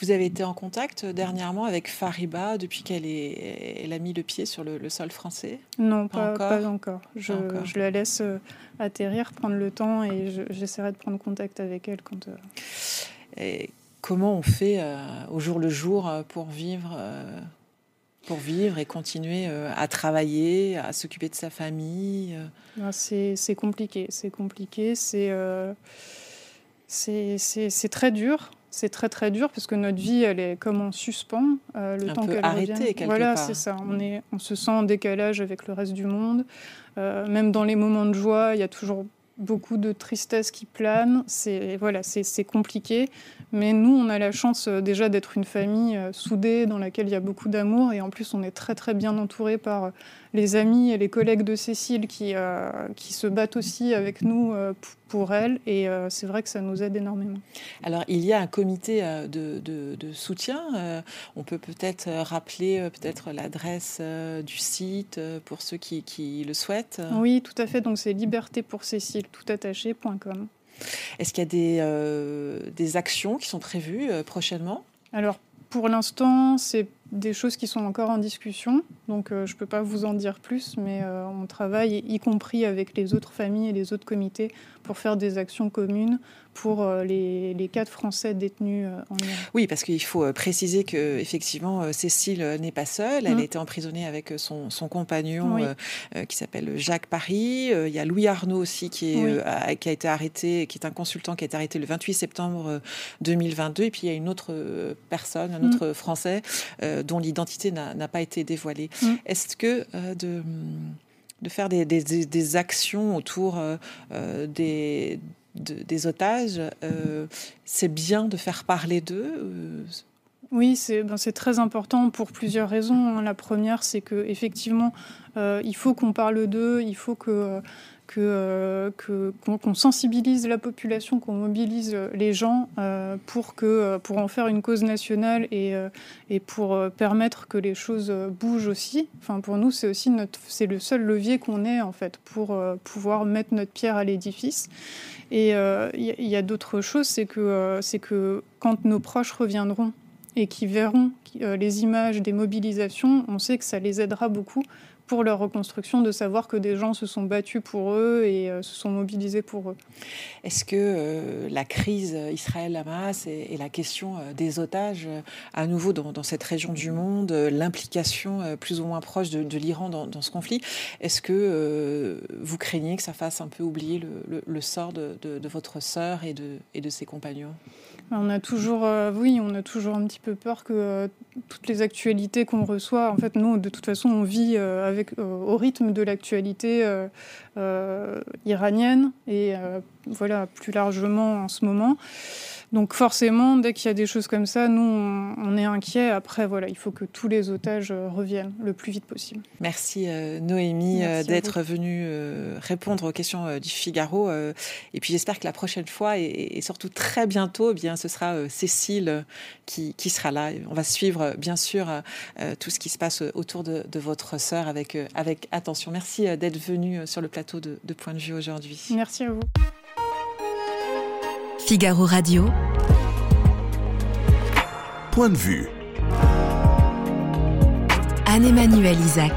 Vous avez été en contact dernièrement avec Fariba depuis qu'elle elle a mis le pied sur le, sol français? Non, pas, pas, encore? Je, je, la laisse euh, atterrir, prendre le temps et j'essaierai de prendre contact avec elle quand. Euh, et comment on fait euh, au jour le jour pour vivre pour vivre et continuer à travailler, à s'occuper de sa famille ah, C'est compliqué, c'est compliqué, c'est c'est très dur. C'est très très dur parce que notre vie, elle est comme en suspens euh, le temps qu'elle revienne. Voilà, c'est ça. On, est, on se sent en décalage avec le reste du monde. Euh, même dans les moments de joie, il y a toujours beaucoup de tristesse qui plane. C'est voilà, c'est compliqué. Mais nous, on a la chance euh, déjà d'être une famille soudée dans laquelle il y a beaucoup d'amour et en plus, on est très très bien entouré par les amis et les collègues de Cécile qui, euh, qui se battent aussi avec nous euh, pour elle. Et euh, c'est vrai que ça nous aide énormément. Alors, il y a un comité de, de, soutien. on peut peut-être rappeler peut-être l'adresse du site pour ceux qui, qui, le souhaitent. Oui, tout à fait. Donc, c'est liberté pour Cécile, toutattaché.com. Est-ce qu'il y a des, des actions qui sont prévues prochainement? Alors, pour l'instant, c'est des choses qui sont encore en discussion, donc euh, je ne peux pas vous en dire plus, mais euh, on travaille, y compris avec les autres familles et les autres comités, pour faire des actions communes pour euh, les, les, quatre Français détenus euh, en Iran. Oui, parce qu'il faut euh, préciser que effectivement Cécile n'est pas seule. Elle mmh. a été emprisonnée avec son, son compagnon qui s'appelle Jacques Paris. Il y a Louis Arnaud aussi qui, est, a, qui a été arrêté, qui est un consultant qui a été arrêté le 28 septembre 2022. Et puis il y a une autre personne, un mmh. autre Français dont l'identité n'a pas été dévoilée. Mmh. Est-ce que de de faire des, des, des actions autour des, des otages, euh, c'est bien de faire parler d'eux euh, oui, c'est ben très important pour plusieurs raisons. Hein. La première, c'est que effectivement, euh, il faut qu'on parle d'eux, il faut que qu'on sensibilise la population, qu'on mobilise les gens pour que pour en faire une cause nationale et, et pour permettre que les choses bougent aussi. Enfin, pour nous, c'est aussi notre c'est le seul levier qu'on ait en fait pour pouvoir mettre notre pierre à l'édifice. Et il euh, y, a, d'autres choses, c'est que, euh, c'est que quand nos proches reviendront et qui verront euh, les images des mobilisations, on sait que ça les aidera beaucoup pour leur reconstruction, de savoir que des gens se sont battus pour eux et euh, se sont mobilisés pour eux. Est-ce que euh, la crise Israël-Hamas et, la question euh, des otages, à nouveau dans, cette région du monde, l'implication plus ou moins proche de, l'Iran dans, ce conflit, est-ce que vous craignez que ça fasse un peu oublier le, sort de, votre sœur et de, et de ses compagnons? On a toujours, oui, on a toujours un petit peu peur que toutes les actualités qu'on reçoit, en fait, nous, de toute façon, on vit avec euh, au rythme de l'actualité euh, euh, iranienne et voilà plus largement en ce moment. Donc forcément, dès qu'il y a des choses comme ça, nous, on, est inquiets. Après, voilà, il faut que tous les otages euh, reviennent le plus vite possible. Merci euh, Noémie euh, d'être venue répondre aux questions du Figaro. et puis j'espère que la prochaine fois, et, surtout très bientôt, eh bien, ce sera Cécile qui, sera là. On va suivre, bien sûr, tout ce qui se passe autour de, votre sœur avec, avec attention. Merci d'être venue sur le plateau de, de Point de vue aujourd'hui. Merci à vous. Figaro Radio. Point de vue. Anne-Emmanuel Isaac.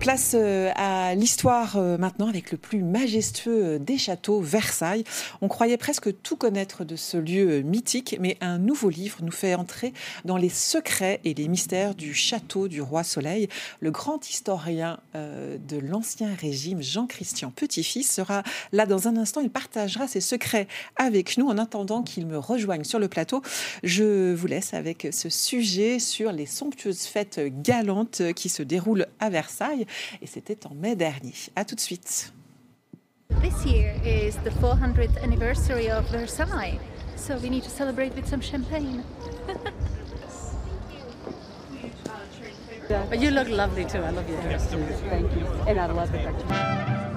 Place euh, à l'histoire euh, maintenant avec le plus majestueux euh, des châteaux, Versailles. On croyait presque tout connaître de ce lieu mythique, mais un nouveau livre nous fait entrer dans les secrets et les mystères du château du roi Soleil. Le grand historien de l'Ancien Régime, Jean-Christian Petit-Fils, sera là dans un instant. Il partagera ses secrets avec nous en attendant qu'il me rejoigne sur le plateau. Je vous laisse avec ce sujet sur les somptueuses fêtes galantes qui se déroulent à Versailles et c'était en mai dernier. À tout de suite. This year is the 400th anniversary of Versailles, so we need to celebrate with some champagne. but you look lovely too. I love your dress too. Thank you. And I love the picture.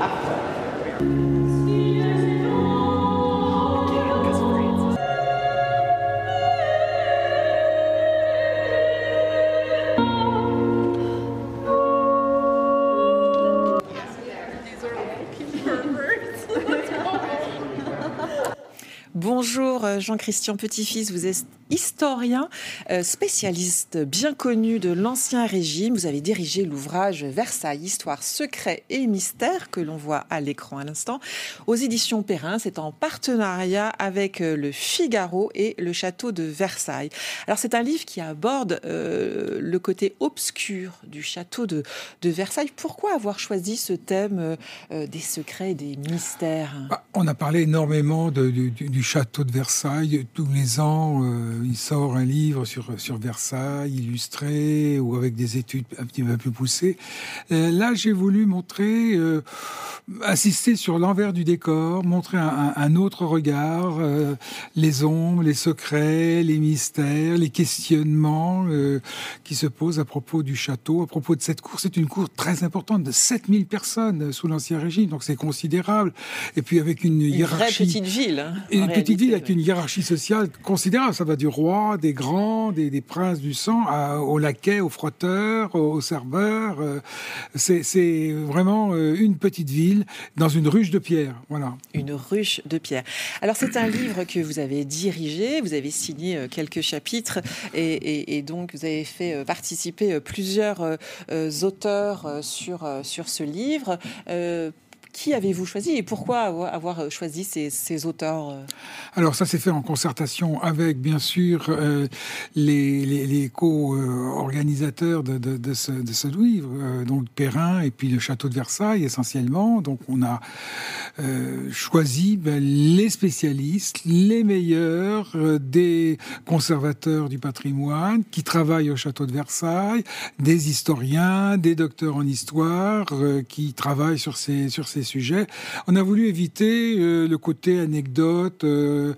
Bonjour euh, Jean-Christian Petit-Fils, vous êtes historien, euh, spécialiste bien connu de l'Ancien Régime. Vous avez dirigé l'ouvrage Versailles, Histoire, secret et mystère que l'on voit à l'écran à l'instant aux éditions Perrin. C'est en partenariat avec euh, le Figaro et le château de Versailles. Alors c'est un livre qui aborde euh, le côté obscur du château de, Versailles. Pourquoi avoir choisi ce thème des secrets et des mystères? Bah, On a parlé énormément du, château de Versailles tous les ans il sort un livre sur, sur Versailles, illustré ou avec des études un petit peu plus poussées. Euh, là, j'ai voulu montrer, euh, assister sur l'envers du décor, montrer un, autre regard, euh, les ombres, les secrets, les mystères, les questionnements qui se posent à propos du château, à propos de cette cour. C'est une cour très importante de 7000 personnes sous l'Ancien Régime, donc c'est considérable. Et puis avec une, hiérarchie... Une petite ville. Hein, une petite ville avec une hiérarchie sociale considérable. Ça va du rois, des grands, des, princes du sang, aux laquais, aux frotteurs, aux, serveurs. Euh, c'est vraiment euh, une petite ville dans une ruche de pierre. Voilà. Une ruche de pierre. Alors c'est un livre que vous avez dirigé, vous avez signé euh, quelques chapitres et, donc vous avez fait participer plusieurs auteurs sur, sur ce livre. Qui avez-vous choisi et pourquoi avoir euh, choisi ces, auteurs euh? Alors ça s'est fait en concertation avec bien sûr euh, les, co-organisateurs de, ce, livre, donc Perrin et puis le château de Versailles essentiellement. Donc on a choisi ben, les spécialistes, les meilleurs des conservateurs du patrimoine qui travaillent au château de Versailles, des historiens, des docteurs en histoire qui travaillent sur ces sujets. On a voulu éviter euh, le côté anecdote, euh,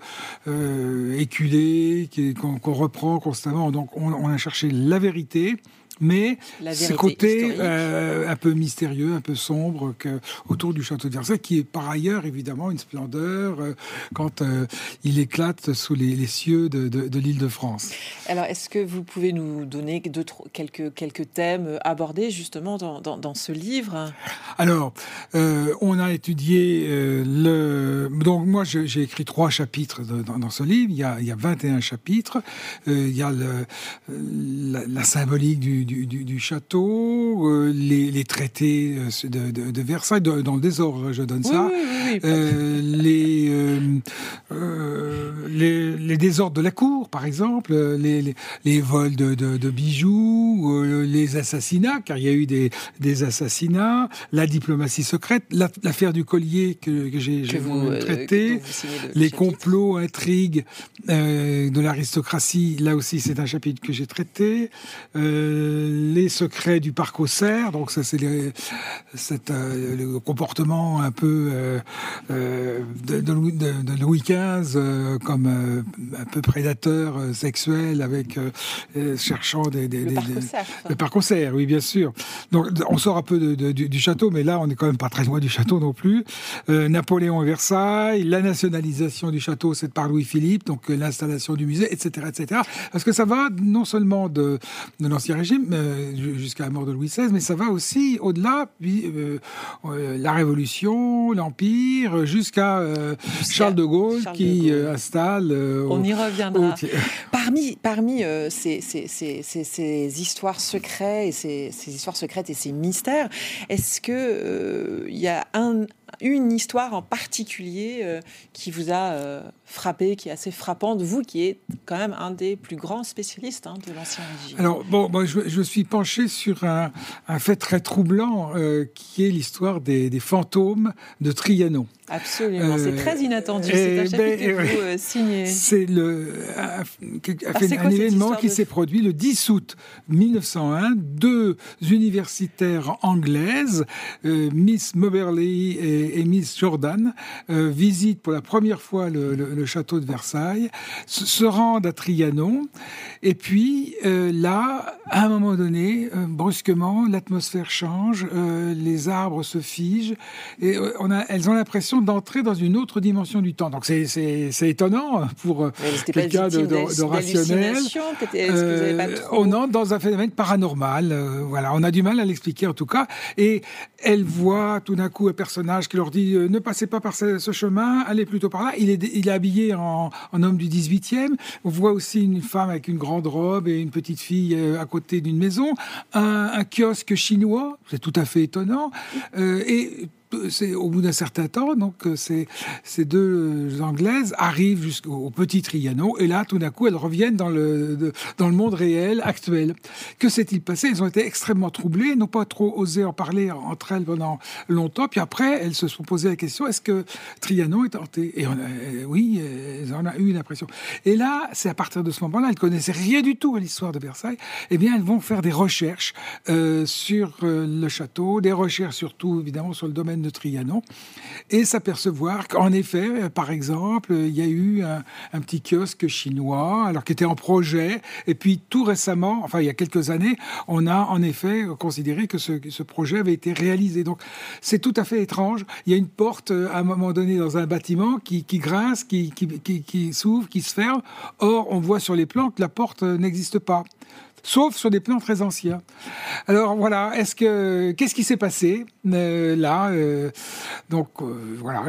euh, éculé, qu'on reprend constamment. Donc on, a cherché la vérité mais ce côté euh, un peu mystérieux, un peu sombre que, autour du château de Versailles, qui est par ailleurs évidemment une splendeur euh, quand euh, il éclate sous les, cieux de, l'île de France. Alors, est-ce que vous pouvez nous donner quelques, quelques thèmes abordés justement dans, ce livre? Alors, on a étudié le... Donc moi, j'ai écrit trois chapitres dans, ce livre. Il y, a, il y a 21 chapitres. il y a le, la, la symbolique du du, château, euh, les, traités de, Versailles, dans le désordre, je donne ça, les, les, désordres de la cour, par exemple, les, les vols de, bijoux, les assassinats, car il y a eu des, des assassinats, la diplomatie secrète, l'affaire du collier que, j'ai traité, les complots, intrigues de l'aristocratie, là aussi c'est un chapitre que j'ai traité. Euh, les secrets du parc aux cerfs, donc ça c'est euh, le comportement un peu euh, de, Louis XV comme un peu prédateur sexuel avec cherchant des, des, le, parc aux cerfs. oui bien sûr. Donc on sort un peu du, du, château, mais là on n'est quand même pas très loin du château non plus. Napoléon à Versailles, la nationalisation du château c'est par Louis-Philippe, donc l'installation du musée, etc., etc. Parce que ça va non seulement de, de l'Ancien Régime euh, jusqu'à la mort de Louis XVI, mais ça va aussi au-delà, puis euh, euh, la Révolution, l'Empire, jusqu'à Charles de Gaulle qui installe. On y reviendra. Parmi, parmi ces, ces, ces, ces, histoires secrètes et ces, histoires secrètes et ces mystères, est-ce que il y a un, une histoire en particulier qui vous a frappé, qui est assez frappante, vous qui êtes quand même un des plus grands spécialistes hein, de l'Ancien Régime Alors, bon, moi, je, suis penché sur un, un fait très troublant euh, qui est l'histoire des, des, fantômes de Trianon. Absolument, c'est très inattendu. C'est un chapitre ben, que vous euh, signez. C'est le, un, un événement qui s'est produit le 10 août 1901. Deux universitaires anglaises, euh, Miss Moberly et, et, Miss Jordan, visitent pour la première fois le, le le château de Versailles, se rendent à Trianon, et puis euh, là, à un moment donné, euh, brusquement, l'atmosphère change, euh, les arbres se figent, et on a, elles ont l'impression d'entrer dans une autre dimension du temps. Donc c'est étonnant pour quelqu'un de, de, de, rationnel. on entre dans un phénomène paranormal. voilà, on a du mal à l'expliquer en tout cas, et elles voient tout d'un coup un personnage qui leur dit ne passez pas par ce, chemin, allez plutôt par là. Il est, il est habillé en, homme du 18e. On voit aussi une femme avec une grande robe et une petite fille euh, à côté d'une maison. Un, kiosque chinois, c'est tout à fait étonnant. Euh, et c'est au bout d'un certain temps, donc euh, ces, deux Anglaises arrivent jusqu'au petit Triano, et là, tout d'un coup, elles reviennent dans le, dans le monde réel actuel. Que s'est-il passé? Elles ont été extrêmement troublées, n'ont pas trop osé en parler entre elles pendant longtemps, puis après, elles se sont posées la question est-ce que Triano est hanté Et on euh, oui, elles en ont eu une impression. Et là, c'est à partir de ce moment-là, elles connaissaient rien du tout à l'histoire de Versailles. Eh bien, elles vont faire des recherches euh, sur le château, des recherches surtout évidemment sur le domaine de Trianon, et s'apercevoir qu'en effet, euh, par exemple, il y a eu un, petit kiosque chinois, alors qui était en projet, et puis tout récemment, enfin il y a quelques années, on a en effet considéré que ce, projet avait été réalisé. Donc c'est tout à fait étrange. Il y a une porte euh, à un moment donné dans un bâtiment qui, grince, qui, qui s'ouvre, qui se ferme. Or, on voit sur les plans que la porte euh, n'existe pas sauf sur des plans très anciens. Alors voilà, est-ce que qu'est-ce qui s'est passé euh, là euh, Donc euh, voilà,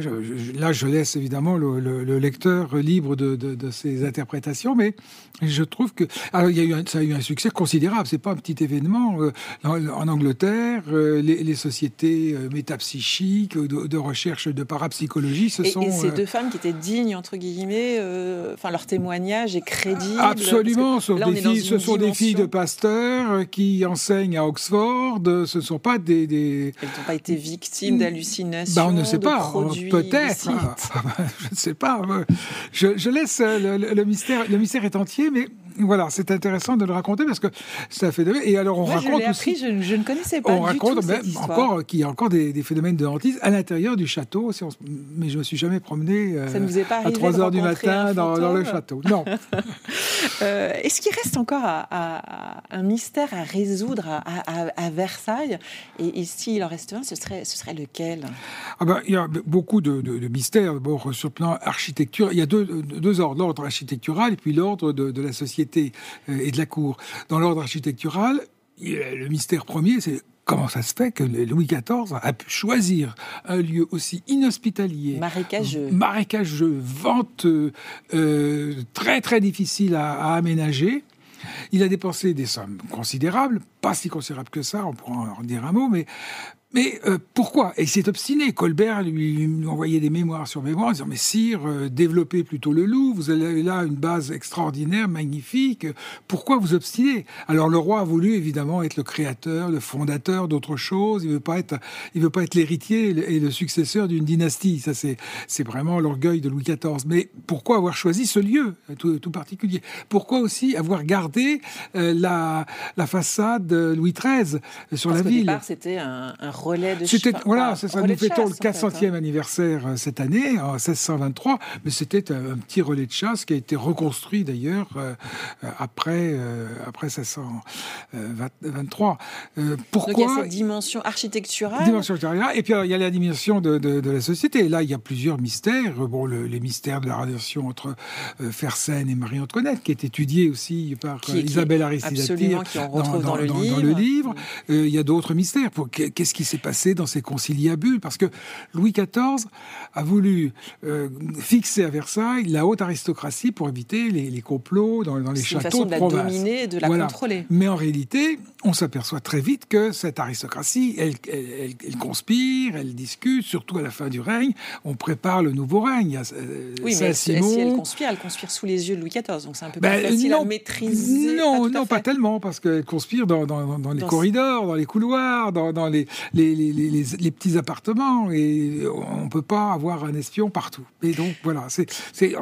là je laisse évidemment le, lecteur libre de, de, ses interprétations, mais je trouve que alors il y a eu ça a eu un succès considérable. C'est pas un petit événement en, Angleterre. Les, sociétés métapsychiques de, recherche de parapsychologie, ce sont et ces deux femmes qui étaient dignes entre guillemets, enfin leur témoignage est crédible. Absolument, sauf des filles, ce sont des filles de pasteurs qui enseignent à Oxford. Ce ne sont pas des... des... Elles n'ont pas été victimes d'hallucinations, bah, On ne sait pas, peut-être. je ne sais pas. Je, je laisse le, le, mystère, le mystère est entier, mais voilà, c'est intéressant de le raconter parce que ça fait de... Et alors on raconte je aussi... je, je, ne connaissais pas. On raconte même encore qu'il y a encore des, des, phénomènes de hantise à l'intérieur du château. Mais je me suis jamais promené euh, à 3 heures du matin dans, dans, le château. Non. euh, Est-ce qu'il reste encore à, à, un mystère à résoudre à, Versailles? Et, et s'il en reste un, ce serait, ce serait lequel? Ah ben, Il y a beaucoup de, de, de mystères. Bon, sur le plan architecture, il y a deux, deux ordres l'ordre architectural et puis l'ordre de la société euh, et de la cour. Dans l'ordre architectural, le mystère premier, c'est comment ça se fait que Louis XIV a pu choisir un lieu aussi inhospitalier, marécageux, marécageux venteux, euh, très très difficile à, aménager. Il a dépensé des sommes considérables, pas si considérables que ça, on pourra en dire un mot, mais mais euh, pourquoi? Et il s'est obstiné. Colbert lui, envoyait des mémoires sur mémoires en disant Mais sire, euh, développez plutôt le loup, vous avez là une base extraordinaire, magnifique, pourquoi vous obstinez? Alors le roi a voulu évidemment être le créateur, le fondateur d'autre chose, il veut pas être, il veut pas être l'héritier et le successeur d'une dynastie. Ça, c'est, vraiment l'orgueil de Louis XIV. Mais pourquoi avoir choisi ce lieu tout, particulier? Pourquoi aussi avoir gardé euh, la, la façade Louis XIII sur la ville? départ, c'était un, un relais de C'était voilà, c'est ça. Nous fêtons le 400e hein. anniversaire euh, cette année, en 1623, mais c'était un, petit relais de chasse qui a été reconstruit d'ailleurs euh, euh, après après 1623. pourquoi Donc il y a cette dimension architecturale. Dimension architecturale. Et puis il y a la dimension de, de, la société. là, il y a plusieurs mystères. Bon, les mystères de la relation entre Fersen et Marie-Antoinette, qui est étudié aussi par Isabelle Aristidati dans, dans, dans, le livre. le livre. il y a d'autres mystères. Qu'est-ce qui s'est passé dans ces conciliabules, parce que Louis XIV a voulu euh, fixer à Versailles la haute aristocratie pour éviter les, complots dans, les châteaux une façon de, la dominer, de la contrôler. Mais en réalité, on s'aperçoit très vite que cette aristocratie, elle, elle, conspire, elle discute, surtout à la fin du règne. On prépare le nouveau règne. Euh, oui, mais si elle conspire, elle conspire sous les yeux de Louis XIV, donc c'est un peu ben, plus facile à maîtriser. Non, pas non, pas tellement, parce qu'elle conspire dans, dans, les corridors, dans les couloirs, dans, les, les, les, petits appartements et on ne peut pas avoir un espion partout. Et donc voilà, c'est,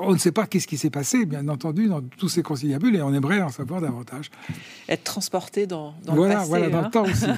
on ne sait pas qu'est-ce qui s'est passé, bien entendu, dans tous ces conciliabules et on aimerait en savoir davantage. Être transporté dans, dans voilà, le passé. Voilà, dans le hein. temps aussi.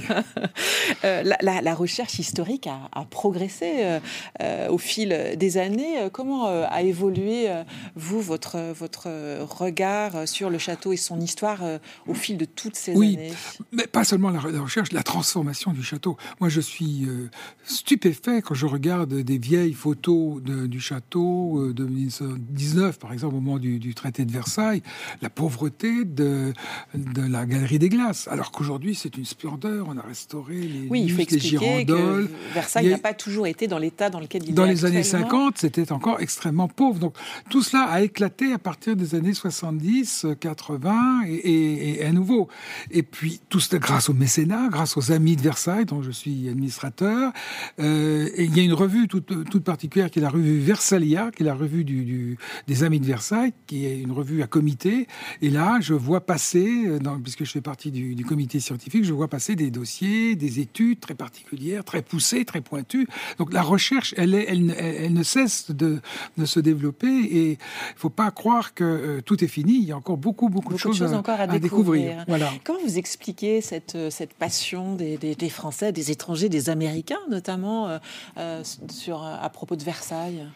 Euh, la, recherche historique a, progressé euh, euh, au fil des années. Comment a évolué, vous, votre, votre regard sur le château et son histoire au fil de toutes ces années? Oui, mais pas seulement la, la recherche, la transformation du château. Moi, je suis euh, stupéfait quand je regarde des vieilles photos du château euh, de 1919, par exemple, au moment du, traité de Versailles, la pauvreté de, de la galerie des glaces. Alors qu'aujourd'hui, c'est une splendeur. On a restauré les, oui, il faut expliquer Que Versailles n'a pas toujours été dans l'état dans lequel il Dans les années 50, c'était encore extrêmement pauvre. Donc tout cela a éclaté à partir des années 70, 80 et, et à nouveau. Et puis tout cela grâce au mécénat, grâce aux amis de Versailles, dont je suis administrateur. Euh, et il y a une revue toute, toute, particulière qui est la revue Versailles, qui est la revue du, des Amis de Versailles, qui est une revue à comité. Et là, je vois passer, euh, dans, puisque je fais partie du, du, comité scientifique, je vois passer des dossiers, des études très particulières, très poussées, très pointues. Donc la recherche, elle, est, elle, elle, ne cesse de, de, se développer et il ne faut pas croire que euh, tout est fini. Il y a encore beaucoup, beaucoup, de choses, à, encore à, découvrir. Voilà. Comment vous expliquez cette, cette passion des, des, des Français, des étrangers, des Américains notamment, euh, euh, sur, à propos de Versailles?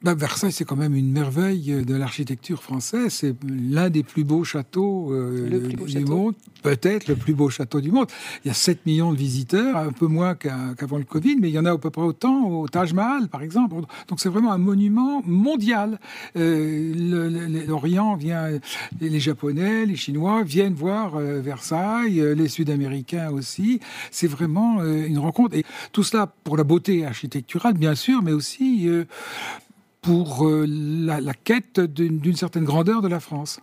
Bah, Versailles, c'est quand même une merveille de l'architecture française. C'est l'un des plus beaux châteaux euh, du monde, peut-être le plus beau château du monde. Il y a 7 millions de visiteurs, un peu moins qu'avant le Covid, mais il y en a à peu près autant au Taj Mahal, par exemple. Donc c'est vraiment un monument mondial. Euh, L'Orient vient, les Japonais, les Chinois viennent voir euh, Versailles, les Sud-Américains aussi. C'est vraiment une rencontre. Et tout cela pour la beauté architecturale, bien sûr, mais aussi pour euh, la, quête d'une certaine grandeur de la France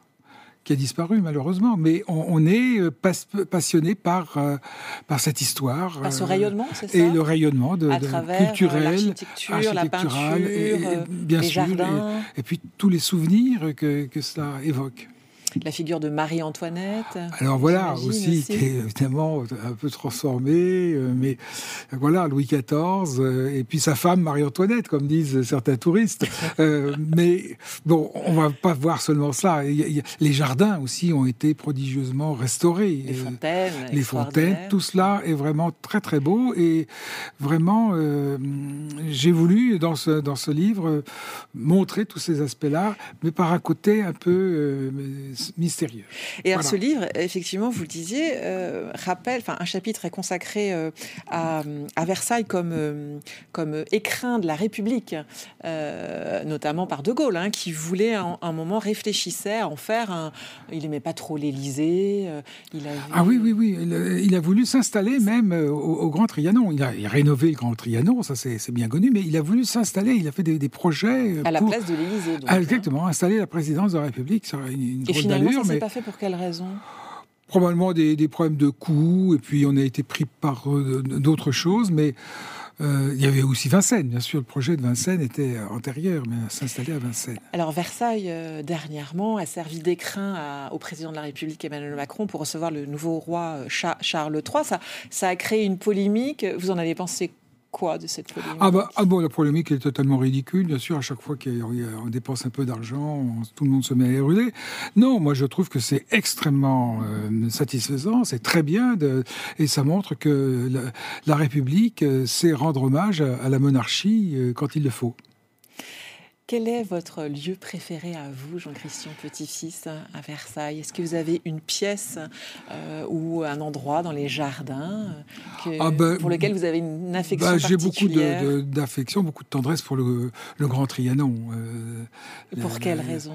qui a disparu malheureusement, mais on, est euh, passionné par, euh, par cette histoire. Par ce rayonnement, c'est ça Et le rayonnement de, à travers culturel, l'architecture, la peinture, et, bien les sûr, jardins. Et, puis tous les souvenirs que, que cela évoque la figure de Marie-Antoinette. Alors voilà, aussi, qui est évidemment un peu transformée, euh, mais voilà, Louis XIV, euh, et puis sa femme Marie-Antoinette, comme disent certains touristes. Euh, mais bon, on va pas voir seulement ça. Les jardins aussi ont été prodigieusement restaurés. Les fontaines. Les fontaines, tout cela est vraiment très très beau. Et vraiment, j'ai voulu, dans ce, dans ce livre, montrer tous ces aspects-là, mais par un côté un peu mystérieux. Et alors ce livre, effectivement, vous le disiez, euh, rappelle, enfin un chapitre est consacré euh, à, Versailles comme, euh, comme écrin de la République, notamment par De Gaulle, hein, qui voulait à un, moment réfléchissait à en faire un. Il aimait pas trop l'Élysée. il Ah oui, oui, oui. Il a, voulu s'installer même au, Grand Trianon. Il a, rénové le Grand Trianon, ça c'est bien connu, mais il a voulu s'installer. Il a fait des, projets à la place de l'Élysée. Ah, exactement, installer la présidence de la République. Ça une, une Finalement, ça s'est pas fait pour quelle raison? Probablement des, des, problèmes de coûts, et puis on a été pris par d'autres choses, mais euh, il y avait aussi Vincennes, bien sûr. Le projet de Vincennes était antérieur, mais s'installer à Vincennes. Alors Versailles, euh, dernièrement, a servi d'écrin au président de la République Emmanuel Macron pour recevoir le nouveau roi euh, Charles III. Ça, ça a créé une polémique. Vous en avez pensé de cette ah, bah, ah bon, la polémique est totalement ridicule, bien sûr. À chaque fois qu'on dépense un peu d'argent, tout le monde se met à éruler. Non, moi je trouve que c'est extrêmement euh, satisfaisant, c'est très bien, et ça montre que la, République euh, sait rendre hommage à, la monarchie euh, quand il le faut. Quel est votre lieu préféré à vous, Jean-Christian Petit-Fils, à Versailles? Est-ce que vous avez une pièce euh, ou un endroit dans les jardins euh, ah ben, pour lequel vous avez une affection bah, J'ai beaucoup d'affection, beaucoup de tendresse pour le, Grand Trianon. Euh, pour quelle raison?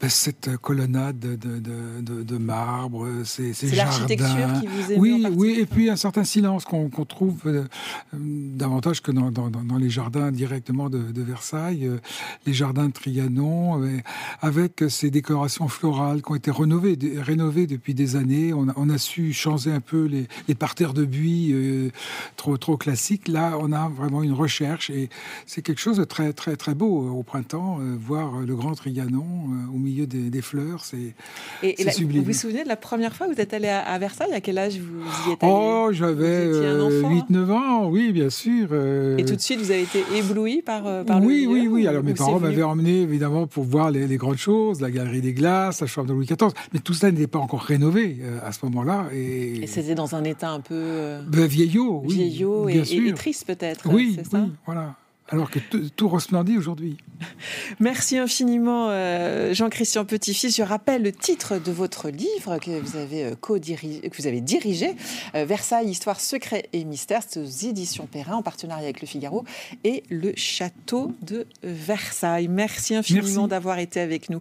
ben, Cette colonnade de, marbre, ces, ces C'est l'architecture qui vous Oui, oui, et puis un certain silence qu'on trouve davantage que dans, dans, les jardins directement de, Versailles les jardins de Trianon, euh, avec ces décorations florales qui ont été rénovées, rénovées depuis des années. On a, su changer un peu les, parterres de buis euh, trop, trop classiques. Là, on a vraiment une recherche et c'est quelque chose de très, très, très beau euh, au printemps, voir le grand Trianon au milieu des, fleurs. C'est sublime. Vous vous souvenez de la première fois que vous êtes allé à, Versailles? À quel âge vous y êtes allé? Oh, j'avais 8-9 ans, oui, bien sûr. Et tout de suite, vous avez été ébloui par, par oui, le Oui, oui, oui. Alors mes parents m'avait emmené évidemment pour voir les, grandes choses, la galerie des glaces, la chambre de Louis XIV. Mais tout ça n'était pas encore rénové euh, à ce moment-là. Et, c'était dans un état un peu euh, ben, vieillot, oui, vieillot et, et, triste peut-être. Oui, oui, voilà alors que tout resplendit aujourd'hui. Merci infiniment, euh, Jean-Christian Petit-Fils. Je rappelle le titre de votre livre que vous avez, euh, que vous avez dirigé, euh, Versailles, Histoire, Secret et Mystère, aux éditions Perrin, en partenariat avec Le Figaro et le Château de Versailles. Merci infiniment d'avoir été avec nous.